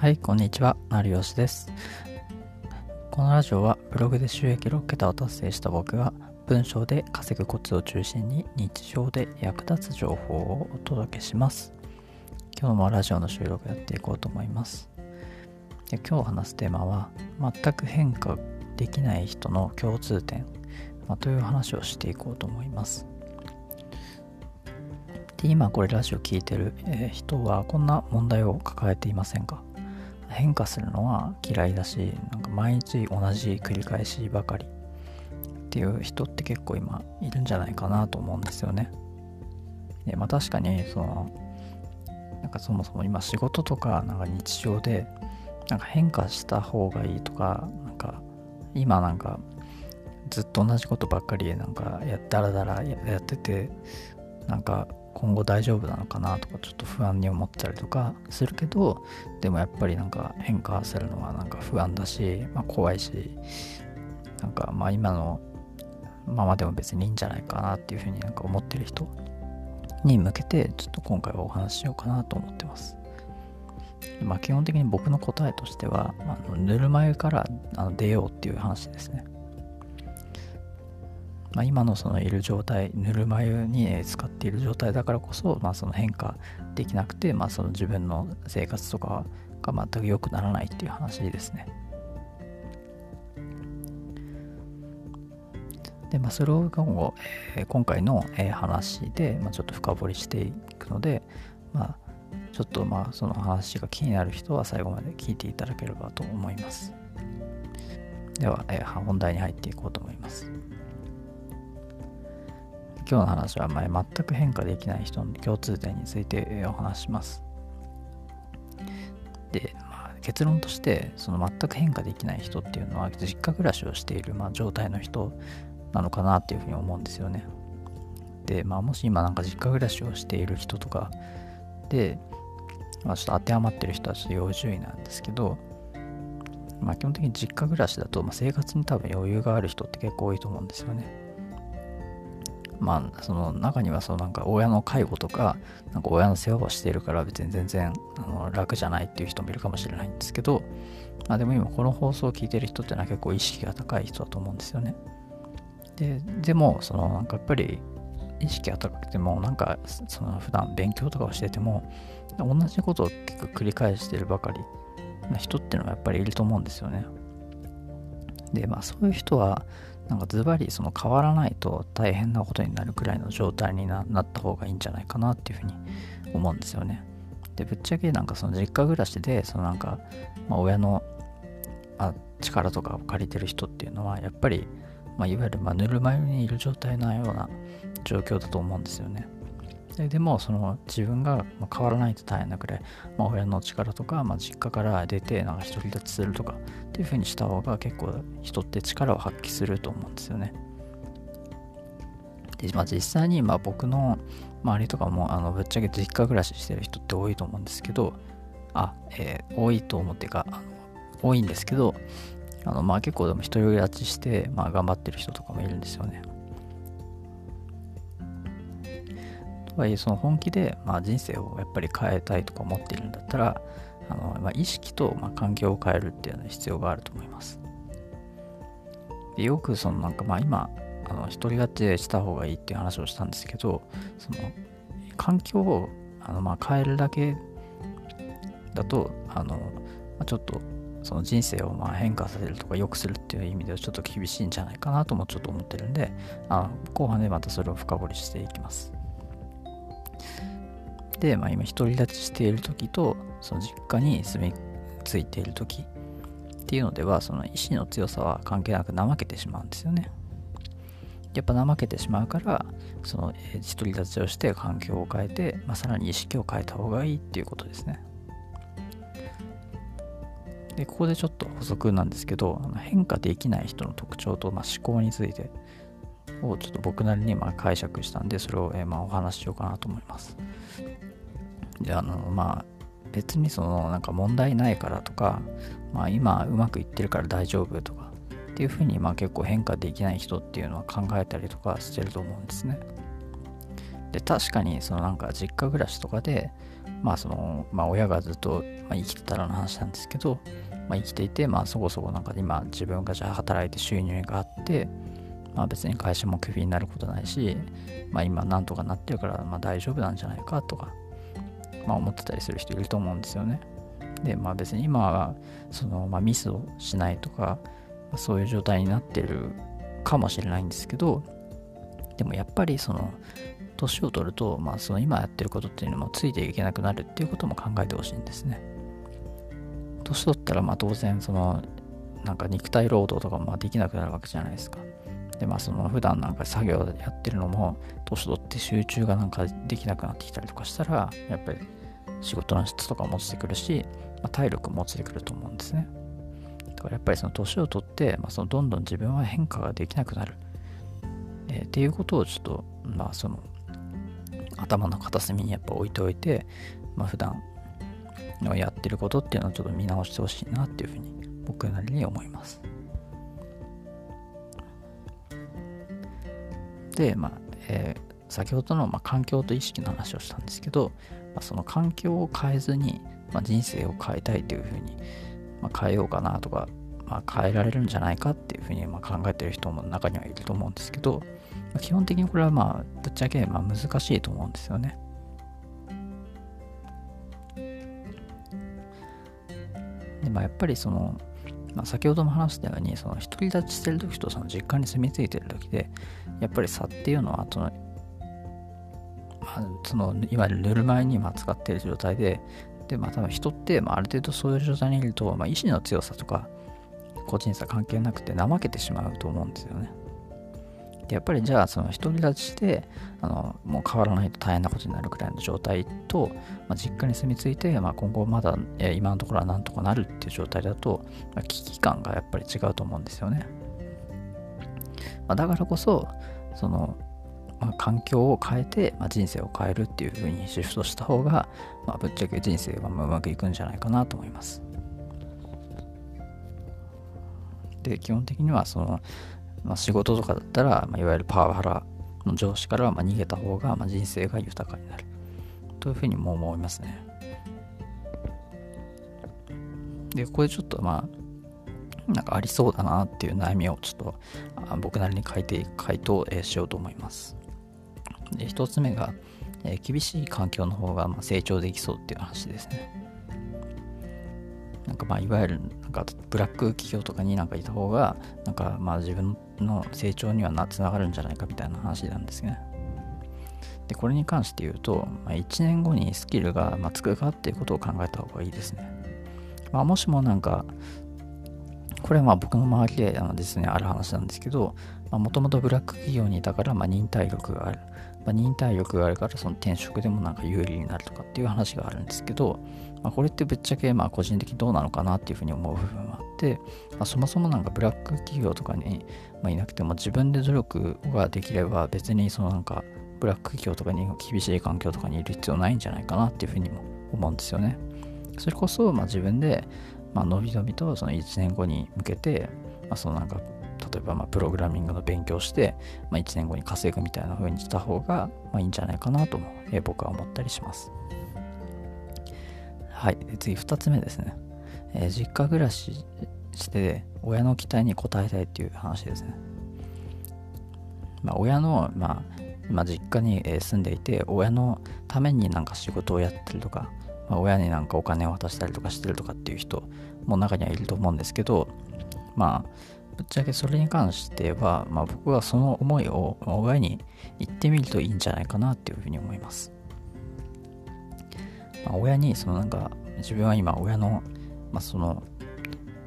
はい、こんにちは。成吉です。このラジオはブログで収益6桁を達成した僕が文章で稼ぐコツを中心に日常で役立つ情報をお届けします。今日もラジオの収録やっていこうと思います。で今日話すテーマは全く変化できない人の共通点、まあ、という話をしていこうと思います。で今これラジオ聞いてる、人はこんな問題を抱えていませんか？変化するのは嫌いだしなんか毎日同じ繰り返しばかりっていう人って結構今いるんじゃないかなと思うんですよね。でまあ確かにそのなんかそもそも今仕事とかなんか日常でなんか変化した方がいいとかなんか今なんかずっと同じことばっかりなんかやだらだらやっててなんか今後大丈夫なのかなとかちょっと不安に思ったりとかするけどでもやっぱりなんか変化するのはなんか不安だし、まあ、怖いしなんかまあ今のままでも別にいいんじゃないかなっていうふうになんか思ってる人に向けてちょっと今回はお話ししようかなと思ってます。まあ基本的に僕の答えとしては、あのぬるま湯からあの出ようっていう話ですね。まあ、今のそのいる状態ぬるま湯に使っている状態だからこそ、まあ、その変化できなくて、まあ、その自分の生活とかが全く良くならないっていう話ですね。で、まあ、それを今後、えー、今回の、えー、話で、まあ、ちょっと深掘りしていくので、まあ、ちょっとまあその話が気になる人は最後まで聞いていただければと思います。では、えー、本題に入っていこうと思います。今日の話は前全く変化できない人の共通点についてお話します。で、まあ、結論としてその全く変化できない人っていうのは実家暮らしをしている、まあ、状態の人なのかなっていうふうに思うんですよね。で、まあ、もし今なんか実家暮らしをしている人とかで、まあ、ちょっと当てはまってる人はちょっと要注意なんですけど、まあ、基本的に実家暮らしだと、まあ、生活に多分余裕がある人って結構多いと思うんですよね。まあその中にはそのなんか親の介護とかなんか親の世話をしているから別に全然あの楽じゃないっていう人もいるかもしれないんですけどまあでも今この放送を聞いてる人ってのは結構意識が高い人だと思うんですよね。ででもそのなんかやっぱり意識が高くてもなんかその普段勉強とかをしてても同じことを結構繰り返してるばかりな人っていうのはやっぱりいると思うんですよね。でまあそういう人はなんかズバリその変わらないと大変なことになるくらいの状態になった方がいいんじゃないかなっていうふうに思うんですよね。でぶっちゃけなんかその実家暮らしでそのなんか、まあ、親の、あ、力とかを借りてる人っていうのはやっぱり、まあ、いわゆるまぬるま湯にいる状態のような状況だと思うんですよね。ででもその自分が変わらないと大変なくらい、まあ、親の力とか、まあ、実家から出てなんか独り立ちするとかっていう風にした方が結構人って力を発揮すると思うんですよね。で、まあ、実際にまあ僕の周りとかもあのぶっちゃけ実家暮らししてる人って多いと思うんですけどあ、えー、多いと思ってかあの多いんですけどあのまあ結構でも独り立ちして、まあ、頑張ってる人とかもいるんですよね。はいその本気で、まあ、人生をやっぱり変えたいとか思っているんだったらあの、まあ、意識と、まあ、環境を変えるっていうのは必要があると思いますでよくそのなんかまあ今あの独り勝ちした方がいいっていう話をしたんですけどその環境をあのまあ変えるだけだとあの、まあ、ちょっとその人生をまあ変化させるとか良くするっていう意味ではちょっと厳しいんじゃないかなともちょっと思ってるんであの後半でまたそれを深掘りしていきます。で、まあ、今独り立ちしている時とその実家に住み着いている時っていうのではその意志の強さは関係なく怠けてしまうんですよね。やっぱ怠けてしまうからその独り立ちをして環境を変えて、まあ、さらに意識を変えた方がいいっていうことですね。でここでちょっと補足なんですけど変化できない人の特徴と、まあ、思考についてをちょっと僕なりにまあ解釈したんでそれを、えまあお話ししようかなと思います。であのまあ別にそのなんか問題ないからとか、まあ、今うまくいってるから大丈夫とかっていうふうにまあ結構変化できない人っていうのは考えたりとかしてると思うんですね。で確かにそのなんか実家暮らしとかでまあその、まあ親がずっと、ま、生きてたらの話なんですけど、まあ、生きていて、まあそこそこなんか今自分がじゃあ働いて収入があって、まあ別に会社もクビになることないし、まあ今なんとかなってるからまあ大丈夫なんじゃないかとか、まあ思ってたりする人いると思うんですよね。で、まあ別に今はその、まあ、ミスをしないとか、そういう状態になってるかもしれないんですけど、でもやっぱりその年を取ると、まあ、その今やってることっていうのもついていけなくなるっていうことも考えてほしいんですね。年取ったらまあ当然そのなんか肉体労働とかもできなくなるわけじゃないですか。でまあその普段なんか作業やってるのも年取って集中がなんかできなくなってきたりとかしたらやっぱり仕事の質とかも落ちてくるし、まあ、体力も落ちてくると思うんですね。だからやっぱりその年を取って、まあ、そのどんどん自分は変化ができなくなる、えー、っていうことをちょっとまあその頭の片隅にやっぱ置いておいて、まあ、普段のやってることっていうのをちょっと見直してほしいなっていうふうに僕なりに思います。で、まあ、えー、先ほどの、まあ、環境と意識の話をしたんですけど、まあ、その環境を変えずに、まあ、人生を変えたいというふうに、まあ、変えようかなとか、まあ、変えられるんじゃないかっていうふうにまあ考えてる人も中にはいると思うんですけど、まあ、基本的にこれはまあぶっちゃけまあ難しいと思うんですよね。でまあ、やっぱりその、まあ、先ほども話したようにその独り立ちしてる時とその実家に住み着いてる時でやっぱり差っていうのはその、まあ、そのいわゆるぬるま湯にま使ってる状態ででまあ多分人って、まあ、ある程度そういう状態にいると、まあ、意志の強さとか個人差関係なくて怠けてしまうと思うんですよね。やっぱりじゃあその独り立ちしてあのもう変わらないと大変なことになるくらいの状態と、まあ、実家に住み着いて、まあ、今後まだ、今のところはなんとかなるっていう状態だと、まあ、危機感がやっぱり違うと思うんですよね。まあ、だからこそその、まあ、環境を変えて、まあ、人生を変えるっていうふうにシフトした方が、まあ、ぶっちゃけ人生はうまくいくんじゃないかなと思います。で基本的にはそのまあ、仕事とかだったら、まあ、いわゆるパワハラの上司からま逃げた方が、まあ、人生が豊かになるというふうにも思いますね。で、ここでちょっとまあ、なんかありそうだなっていう悩みをちょっと僕なりに書いて、回答しようと思います。で、一つ目が、え、厳しい環境の方がま成長できそうっていう話ですね。かまあいわゆるなんかブラック企業とかになんかいた方がなんかまあ自分の成長にはなつながるんじゃないかみたいな話なんですね。でこれに関して言うと、まあ、1年後にスキルがまつくかっていうことを考えた方がいいですね。まあ、もしもなんかこれはまあ僕の周りで実にある話なんですけどもともとブラック企業にいたからまあ忍耐力がある。まあ、忍耐力があるからその転職でもなんか有利になるとかっていう話があるんですけど、まあ、これってぶっちゃけまあ個人的にどうなのかなっていうふうに思う部分はあって、まあ、そもそもなんかブラック企業とかに、まあ、いなくても自分で努力ができれば別にそのなんかブラック企業とかに厳しい環境とかにいる必要ないんじゃないかなっていうふうにも思うんですよね。それこそまあ自分でまあのびのびとその1年後に向けて、まあ、そのなんか例えばまプログラミングの勉強して、まあ、1年後に稼ぐみたいな風にした方がまいいんじゃないかなとも、え、僕は思ったりします。はい。次2つ目ですね。えー、実家暮らしして親の期待に応えたいっていう話ですね。まあ、親の、まあ、今実家に住んでいて、親のためになんか仕事をやってるとか、ま、親になんかお金を渡したりとかしてるとかっていう人も中にはいると思うんですけど、まあ、ぶっちゃけそれに関しては、まあ、僕はその思いを親に言ってみるといいんじゃないかなっていうふうに思います。まあ、親にそのなんか自分は今親の、まあ、その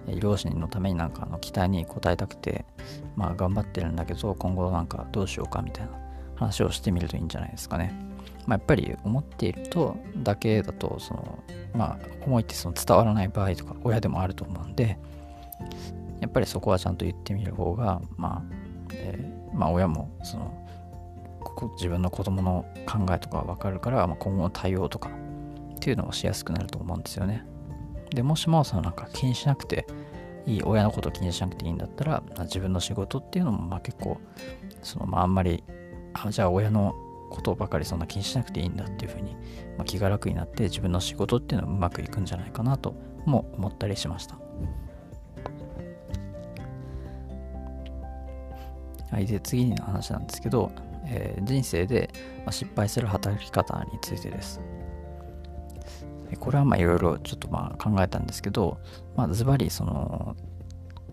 両親のためになんかの期待に応えたくて、まあ、頑張ってるんだけど今後なんかどうしようかみたいな話をしてみるといいんじゃないですかね。まあ、やっぱり思っているとだけだとそのまあ思いってその伝わらない場合とか親でもあると思うんでやっぱりそこはちゃんと言ってみる方がまあ、えー、まあ親もその自分の子供の考えとか分かるから、まあ、今後の対応とかっていうのもしやすくなると思うんですよね。で、もしもそのなんか気にしなくていい、親のことを気にしなくていいんだったら、自分の仕事っていうのもまあ結構、そのまああんまり、あじゃあ親のことばかりそんな気にしなくていいんだっていうふうに、まあ、気が楽になって自分の仕事っていうのはうまくいくんじゃないかなとも思ったりしました。はい、で次の話なんですけど、えー、人生で失敗する働き方についてです。これはまあいろいろちょっとまあ考えたんですけど、まあ、ズバリその、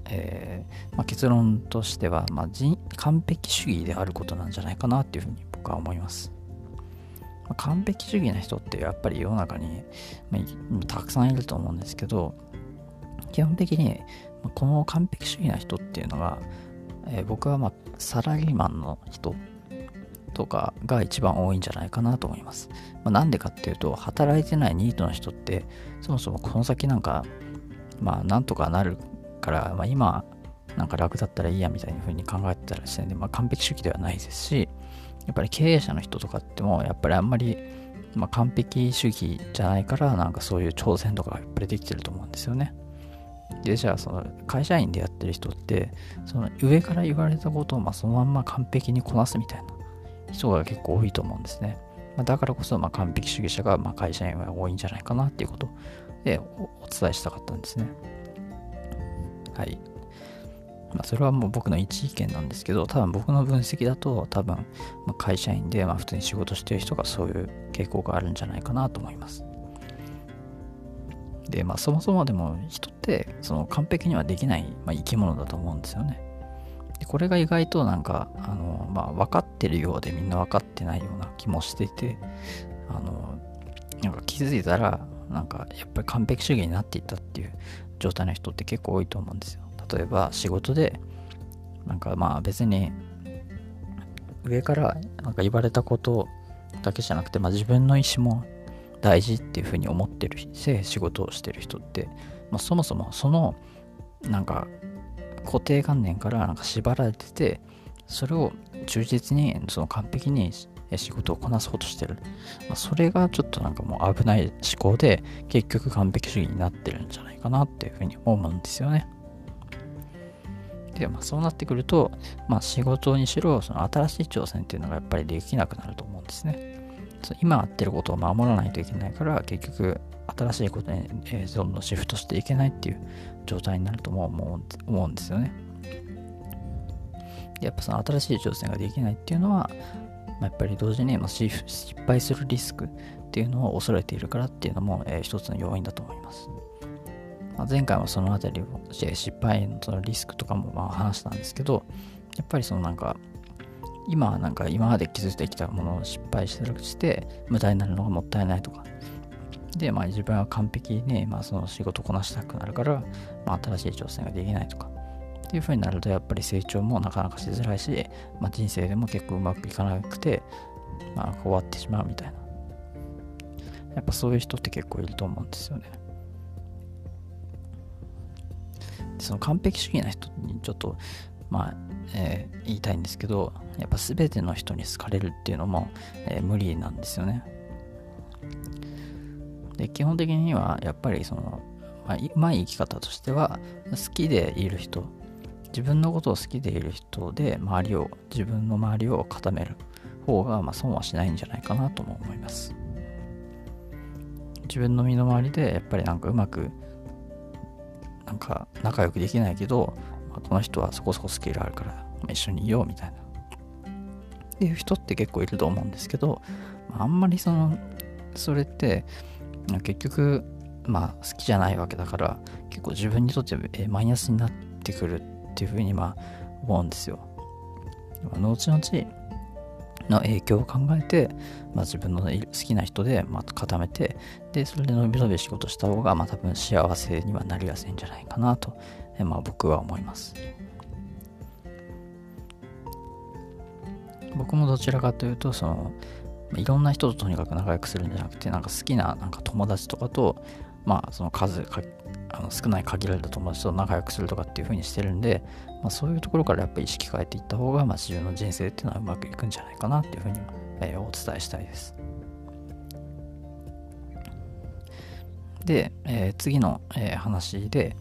えーまあ、結論としては、まあ、完璧主義であることなんじゃないかなっていうふうに僕は思います。まあ、完璧主義な人ってやっぱり世の中に、まあ、たくさんいると思うんですけど基本的にこの完璧主義な人っていうのがえー、僕はまあサラリーマンの人とかが一番多いんじゃないかなと思います。まあ、なんでかっていうと、働いてないニートの人って、そもそもこの先なんか、まあなんとかなるから、まあ、今なんか楽だったらいいやみたいな風に考えてたらですね、まあ、完璧主義ではないですし、やっぱり経営者の人とかっても、やっぱりあんまり、まあ、完璧主義じゃないから、なんかそういう挑戦とかがやっぱりできてると思うんですよね。でじゃあその会社員でやってる人ってその上から言われたことをまそのまんま完璧にこなすみたいな人が結構多いと思うんですね、ま、だからこそま完璧主義者がま会社員は多いんじゃないかなっていうことでお伝えしたかったんですね。はい。まあ、それはもう僕の一意見なんですけど、多分僕の分析だと、多分、ま会社員でまあ普通に仕事してる人がそういう傾向があるんじゃないかなと思います。で、まあ、そもそもでも人ってその完璧にはできない、まあ、生き物だと思うんですよね。でこれが意外となんかあの、まあ、分かってるようでみんな分かってないような気もしていてあのなんか気づいたらなんかやっぱり完璧主義になっていったっていう状態の人って結構多いと思うんですよ。例えば仕事でなんかまあ別に上からなんか言われたことだけじゃなくて、まあ、自分の意思も大事っていうふうに思ってるし仕事をしてる人って、まあ、そもそもそのなんか固定観念からなんか縛られててそれを忠実にその完璧に仕事をこなそうとしてる、まあ、それがちょっとなんかもう危ない思考で結局完璧主義になってるんじゃないかなっていうふうに思うんですよね。で、まあ、そうなってくると、まあ、仕事にしろその新しい挑戦っていうのがやっぱりできなくなると思うんですね。今やってることを守らないといけないから結局新しいことに、え、どんどんシフトしていけないっていう状態になるとも思うんですよね。やっぱその新しい挑戦ができないっていうのは、やっぱり同時に、失敗するリスクっていうのを恐れているからっていうのも、えー、一つの要因だと思います。ま、前回もそのあたりを失敗のそのリスクとかもまあ話したんですけどやっぱりそのなんか今はなんか今まで築いてきたものを失敗してるして無駄になるのがもったいないとか。で、まあ、自分は完璧に、まあ、その仕事こなしたくなるから、まあ、新しい挑戦ができないとか。っていう風になるとやっぱり成長もなかなかしづらいし、まあ、人生でも結構うまくいかなくて、まあ、終わってしまうみたいな。やっぱそういう人って結構いると思うんですよね。その完璧主義な人にちょっとまあ、えー、言いたいんですけど、やっぱ全ての人に好かれるっていうのも、えー、無理なんですよね。で、基本的には、やっぱりその、まあ、うまい生き方としては、好きでいる人、自分のことを好きでいる人で、周りを、自分の周りを固める方が、まあ、損はしないんじゃないかなとも思います。自分の身の回りで、やっぱりなんかうまく、なんか仲良くできないけど、この人はそこそこスキルあるから、まあ、一緒にいようみたいな。っていう人って結構いると思うんですけど、あ、あんまりその、それって、結局、まあ好きじゃないわけだから、結構自分にとってマイナスになってくるっていうふうにまあ思うんですよ。後々の影響を考えて、まあ、自分の好きな人で、まあ、固めて、で、それで伸び伸び仕事した方が、まあ、多分幸せにはなりやすいんじゃないかなとまあ、僕は思います。僕もどちらかというと、その、いろんな人ととにかく仲良くするんじゃなくて、なんか好きななんか友達とかと、まあ、その数あの少ない限られた友達と仲良くするとかっていう風にしてるんで、まあ、そういうところからやっぱり意識変えていった方が、まあ、自分の人生っていうのはうまくいくんじゃないかなっていうふうに、えー、お伝えしたいです。で、えー、次の、えー、話で、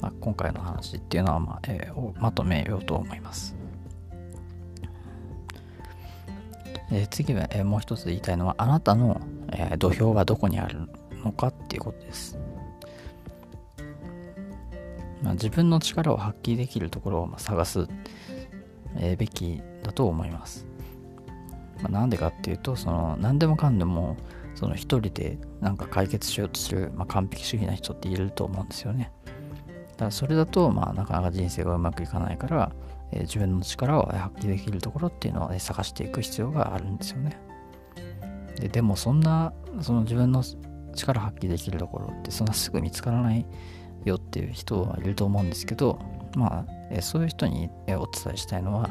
まあ、今回の話っていうのは、まあえー、まとめようと思います。え次は、えもう一つ言いたいのは、あなたの、え土俵はどこにあるのかっていうことです。まあ、自分の力を発揮できるところを探す、えべきだと思います。まあ、なんでかっていうと、その何でもかんでもその一人でなんか解決しようとする、まあ、完璧主義な人っていると思うんですよね。だからそれだと、まあ、なかなか人生がうまくいかないから、えー、自分の力を発揮できるところっていうのを、ね、探していく必要があるんですよね。ででもそんなその自分の力発揮できるところってそんなすぐ見つからないよっていう人はいると思うんですけどまあ、えそういう人にお伝えしたいのは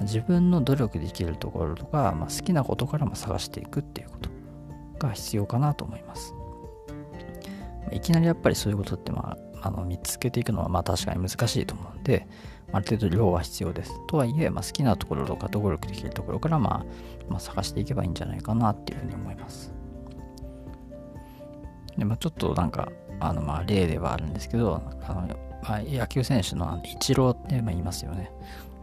自分の努力できるところとか、まあ、好きなことからも探していくっていうことが必要かなと思います。いきなりやっぱりそういうことって、まあ、あの見つけていくのはまあ確かに難しいと思うんで、ある程度量は必要です。とはいえ、まあ、好きなところとか努力できるところから、まあ、まあ、探していけばいいんじゃないかなっていうふうに思います。でまあ、ちょっとなんかあのまあ例ではあるんですけどあの、まあ、野球選手のイチローって言いますよね。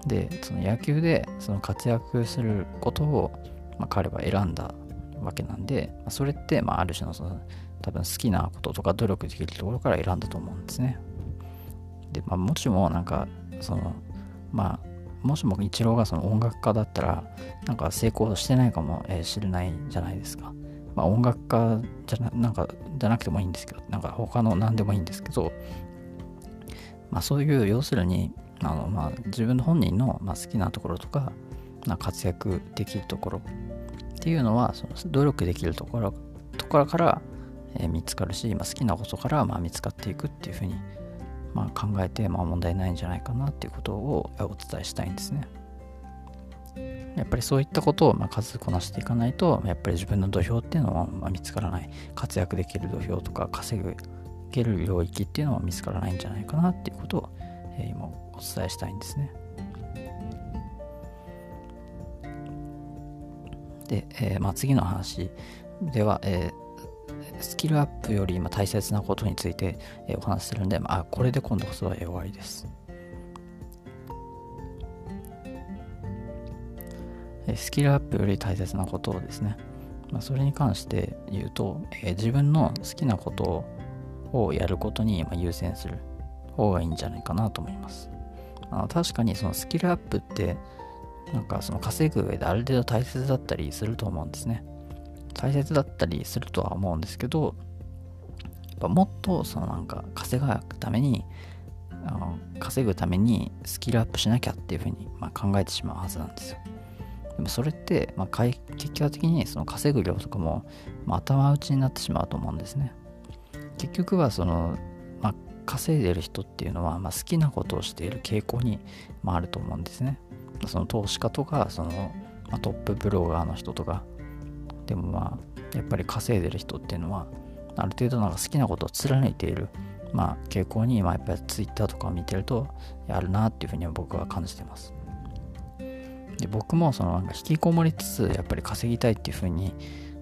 でその野球でその活躍することを、まあ、彼は選んだわけなんで、まあ、それってまあある種のその多分好きなこととか努力できるところから選んだと思うんですね。で、まあ、もしもなんかそのまあもしもイチローがその音楽家だったらなんか成功してないかもしれないじゃないですか。まあ、音楽家じゃななんかじゃなくてもいいんですけどなんか他の何でもいいんですけど、まあ、そういう要するにあの、まあ、自分の本人の、まあ、好きなところとか、まあ、活躍できるところっていうのはその努力できるところところから、え、見つかるし、まあ、好きなことから、まあ、見つかっていくっていうふうに、まあ、考えて、まあ、問題ないんじゃないかなっていうことをお伝えしたいんですね。やっぱりそういったことをまあ数こなしていかないと、やっぱり自分の土俵っていうのはま見つからない。活躍できる土俵とか稼ぐける領域っていうのは見つからないんじゃないかなっていうことを、え、今お伝えしたいんですね。で、えー、まあ、次の話では、えー、スキルアップより今大切なことについて、えお話しするんで、まあ、これで今度こそは終わりです。スキルアップより大切なことをですね、まあ、それに関して言うと、え、自分の好きなことをやることに優先する方がいいんじゃないかなと思います。あの確かにそのスキルアップってなんかその稼ぐ上である程度大切だったりすると思うんですね。大切だったりするとは思うんですけど、やっぱもっとそのなんか稼ぐために、あの稼ぐためにスキルアップしなきゃっていうふうにま考えてしまうはずなんですよ。でもそれって、まあ、結果的にその稼ぐ量とかも、まあ、頭打ちになってしまうと思うんですね。結局はその、まあ、稼いでる人っていうのは、まあ、好きなことをしている傾向に、まあ、あると思うんですね。その投資家とかその、ま、トップブロガーの人とかでもまあやっぱり稼いでる人っていうのはある程度なんか好きなことを貫いている、まあ、傾向に、ま、やっぱり Twitter とかを見てるとあるなっていうふうには僕は感じてます。で僕もそのなんか引きこもりつつやっぱり稼ぎたいっていうふうに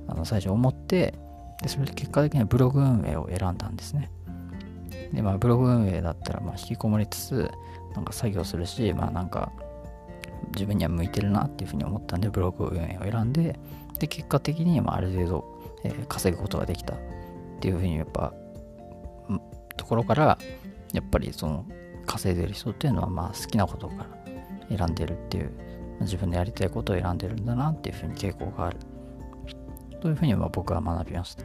あの最初思ってでそれで結果的にはブログ運営を選んだんですね。でまあブログ運営だったらまあ引きこもりつつなんか作業するしまあなんか自分には向いてるなっていうふうに思ったんでブログ運営を選んでで結果的にまあある程度、えー、稼ぐことができたっていうふうにやっぱところからやっぱりその稼いでる人っていうのはまあ好きなことから選んでるっていう自分のやりたいことを選んでるんだなっていうふうに傾向がある。というふうにまあ僕は学びました。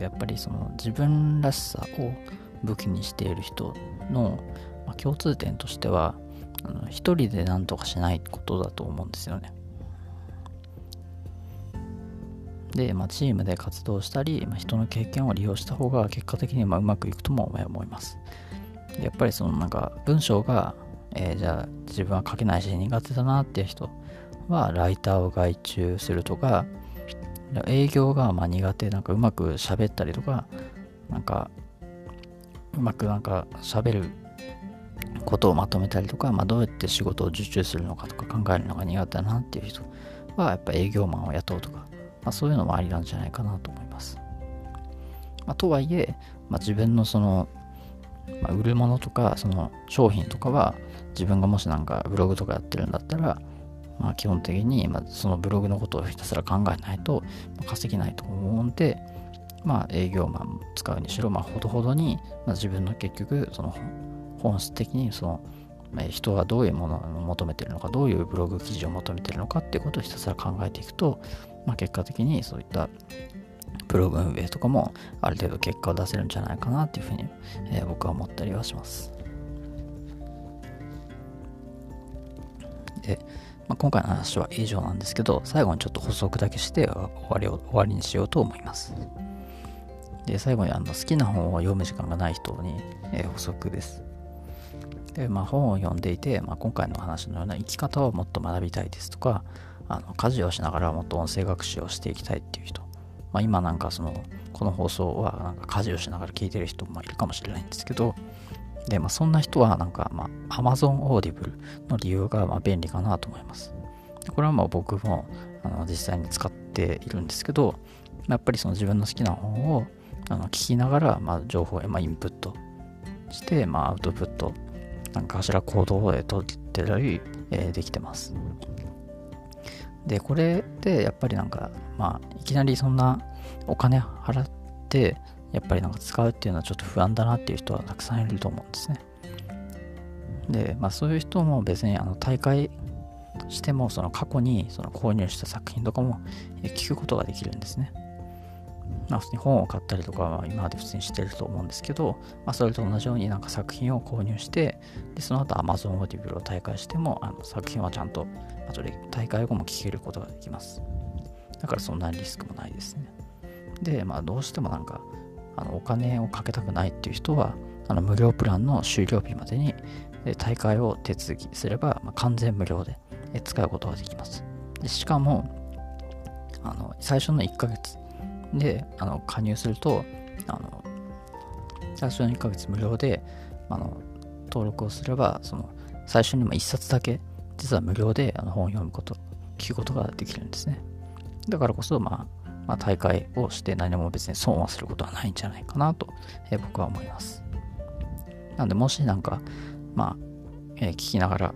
やっぱりその自分らしさを武器にしている人の、ま、共通点としては一人で何とかしないことだと思うんですよね。で、まあ、チームで活動したり、まあ、人の経験を利用した方が結果的にまうまくいくとも思います。やっぱりそのなんか文章が、えー、じゃあ自分は書けないし苦手だなっていう人はライターを外注するとか営業がま苦手なんかうまく喋ったりとかなんかうまくなんか喋ることをまとめたりとか、まあ、どうやって仕事を受注するのかとか考えるのが苦手だなっていう人はやっぱ営業マンを雇うとか、まあ、そういうのもありなんじゃないかなと思います。まあ、とはいえ、ま、自分のそのま、売るものとかその商品とかは自分がもしなんかブログとかやってるんだったら、まあ、基本的に、ま、そのブログのことをひたすら考えないと稼げないと思うんで、まあ、営業マン使うにしろ、まあ、ほどほどに、まあ、自分の結局その本質的にその人はどういうものを求めてるのかどういうブログ記事を求めてるのかっていうことをひたすら考えていくと、まあ、結果的にそういったブログ運営とかもある程度結果を出せるんじゃないかなっていうふうに、えー、僕は思ったりはします。で、まあ、今回の話は以上なんですけど、最後にちょっと補足だけして終わりを終わりにしようと思います。で、最後にあの好きな本を読む時間がない人に、えー、補足です。で、まあ、本を読んでいて、まあ、今回の話のような生き方をもっと学びたいですとか、あの家事をしながらもっと音声学習をしていきたいっていう人、まあ、今なんかそのこの放送はなんか家事をしながら聞いてる人もいるかもしれないんですけどで、まあ、そんな人はなんか、まあ、Amazon Audible の理由がまあ便利かなと思います。これはまあ僕もあの実際に使っているんですけど、やっぱりその自分の好きな本をあの聞きながら、まあ、情報をまあインプットして、まあ、アウトプット、なんかしら行動を取ってたり、えー、できてます。で、これでやっぱりなんか、まあ、いきなりそんなお金払って、やっぱりなんか使うっていうのはちょっと不安だなっていう人はたくさんいると思うんですね。で、まあそういう人も別にあの大会してもその過去にその購入した作品とかも聞くことができるんですね。まあ普通に本を買ったりとかは今まで普通にしてると思うんですけど、まあそれと同じようになんか作品を購入して、でその後 Amazon Audible を大会してもあの作品はちゃんと後で大会後も聞けることができます。だからそんなリスクもないですね。で、まあどうしてもなんかあのお金をかけたくないっていう人は、あの無料プランの終了日までに大会を手続きすれば、まあ、完全無料で使うことができます。でしかも、あの最初の1ヶ月であの加入すると、あの最初の1ヶ月無料であの登録をすれば、その最初に1冊だけ実は無料であの本を読むこと、聞くことができるんですね。だからこそ、まあ、まあ、大会をして何も別に損はすることはないんじゃないかなと、え、僕は思います。なんで、もしなんか、まあ、えー、聞きながら、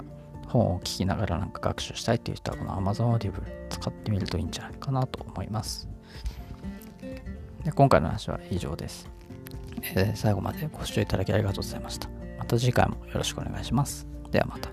本を聞きながらなんか学習したいっていう人は、この Amazon Audible 使ってみるといいんじゃないかなと思います。で今回の話は以上です、えー、最後までご視聴いただきありがとうございました。また次回もよろしくお願いします。ではまた。